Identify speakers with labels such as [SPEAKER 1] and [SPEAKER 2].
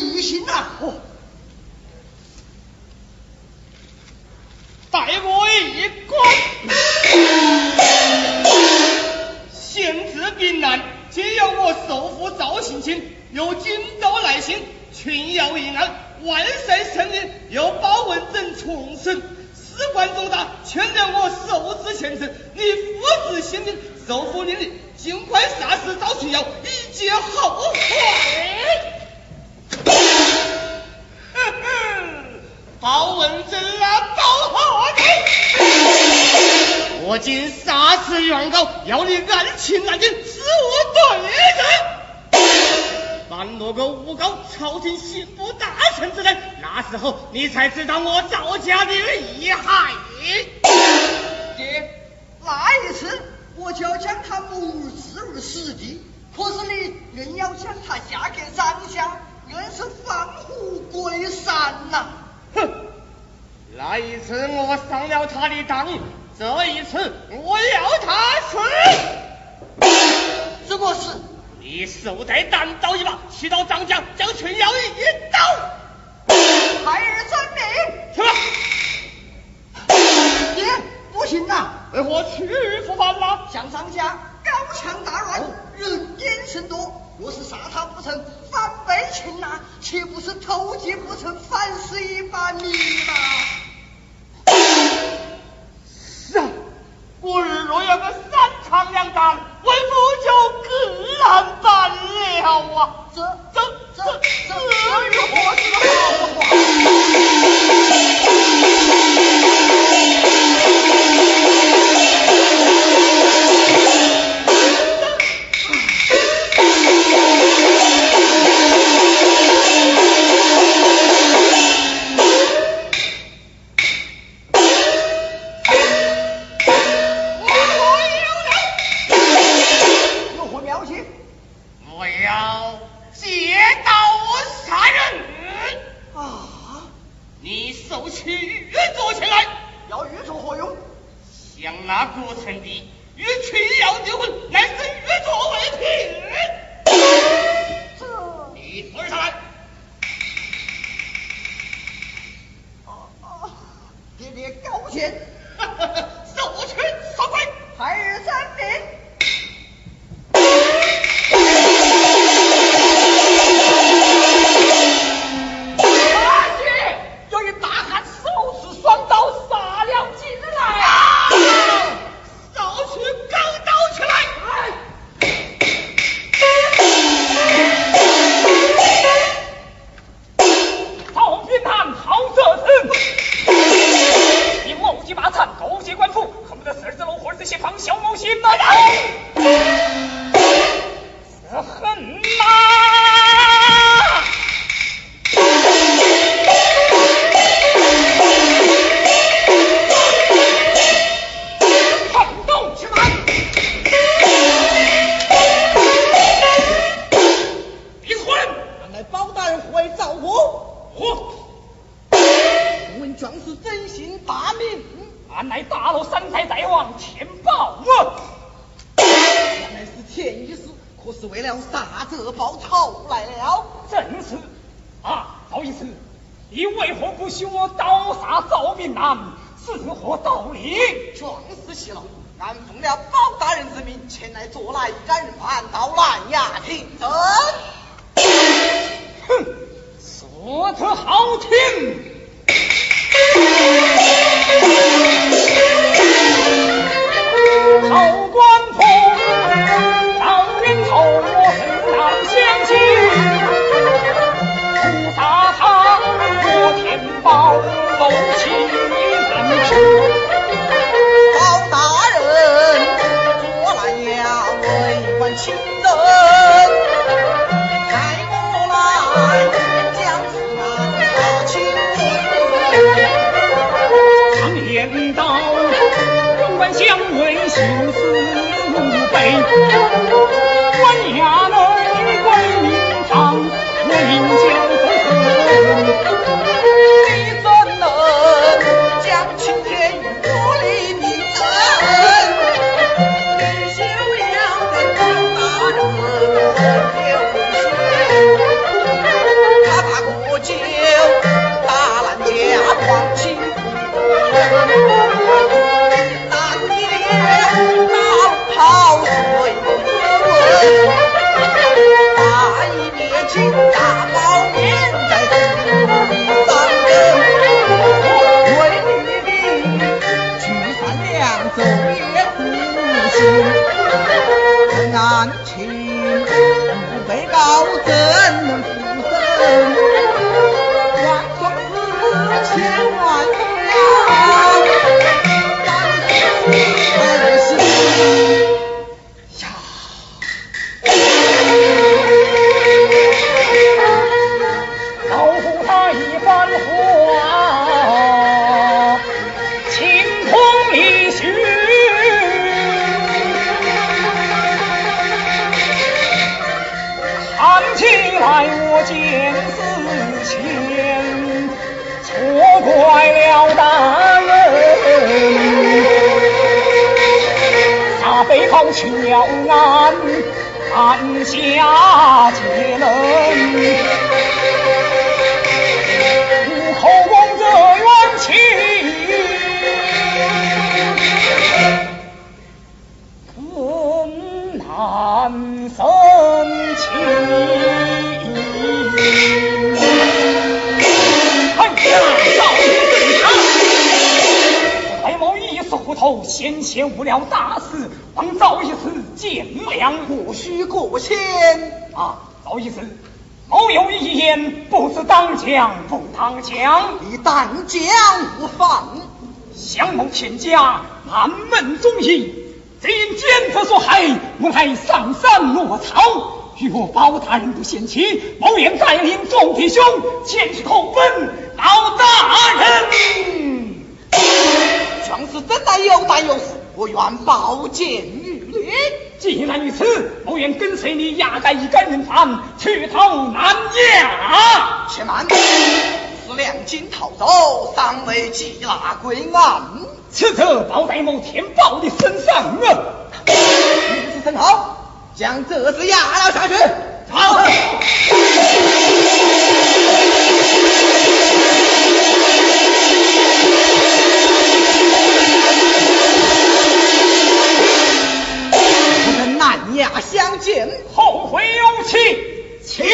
[SPEAKER 1] 密信呐！
[SPEAKER 2] 哦，待我一观。县治 bin 难，皆由我首父赵信卿，由荆州来信，群妖一案，万岁圣令，由包文正重审，事关重大，牵连我受之前程。你父子性命，首父令你尽快杀死赵群妖，以解后患。哼，包文正啊，包好你！我今杀死原告，要你按情按经，使我对人。凡落个诬告，朝廷刑部大臣之人，那时候你才知道我赵家的厉害。
[SPEAKER 1] 爹，那一次我就要将他母置于死地，可是你硬要将他嫁给张家，硬是放虎归山呐！
[SPEAKER 2] 哼，那一次我上了他的当，这一次我要他死。
[SPEAKER 1] 这个是
[SPEAKER 2] 你手带单刀一把，去到张家将群妖一刀。
[SPEAKER 1] 孩儿遵命。
[SPEAKER 2] 去吧。
[SPEAKER 1] 爹，不行啊！
[SPEAKER 2] 为何去复返了？
[SPEAKER 1] 向张家高墙大乱，人烟甚多。若是杀他不成，那，岂不是偷鸡不成反蚀一把米吗？
[SPEAKER 2] 结婚，
[SPEAKER 1] 可是为了杀这报仇来了。
[SPEAKER 3] 正是啊，赵医师，你为何不许我刀杀赵明南？是何道理？
[SPEAKER 1] 壮士息怒，俺奉了包大人之命前来捉拿一干人犯到南衙听审。
[SPEAKER 3] 哼，说得好听。
[SPEAKER 1] 为官清正，派我来将此案查清楚。
[SPEAKER 3] 常言道，官官相为心思悲。官衙内为民常，为民交来
[SPEAKER 1] 我见寺前错怪了大人洒北方去了南蛮下结论误口供
[SPEAKER 3] 子冤情更难分清哎呀，赵一思啊！白某一时糊涂，先前误了大事。望赵一思见谅，
[SPEAKER 1] 莫须过谦
[SPEAKER 3] 啊。赵一思，某有一言，不知当讲不当讲，
[SPEAKER 1] 你但讲无妨。
[SPEAKER 3] 降某全家，满门忠义，今奸夫所害，我来上。山落草。若包大人不嫌弃，某愿带领众弟兄前去投奔包大人。
[SPEAKER 1] 壮士怎奈有胆有识，我愿保剑于你。
[SPEAKER 3] 既然如此，某愿跟随你押解一干人犯去投南衙。
[SPEAKER 1] 且慢，此两金逃走，尚未缉拿归案。
[SPEAKER 3] 此则报在某天宝的身上啊！
[SPEAKER 1] 如此甚好，将这厮押了下去。
[SPEAKER 3] 好。
[SPEAKER 1] 我们难押相见，
[SPEAKER 3] 后会有期，
[SPEAKER 1] 请。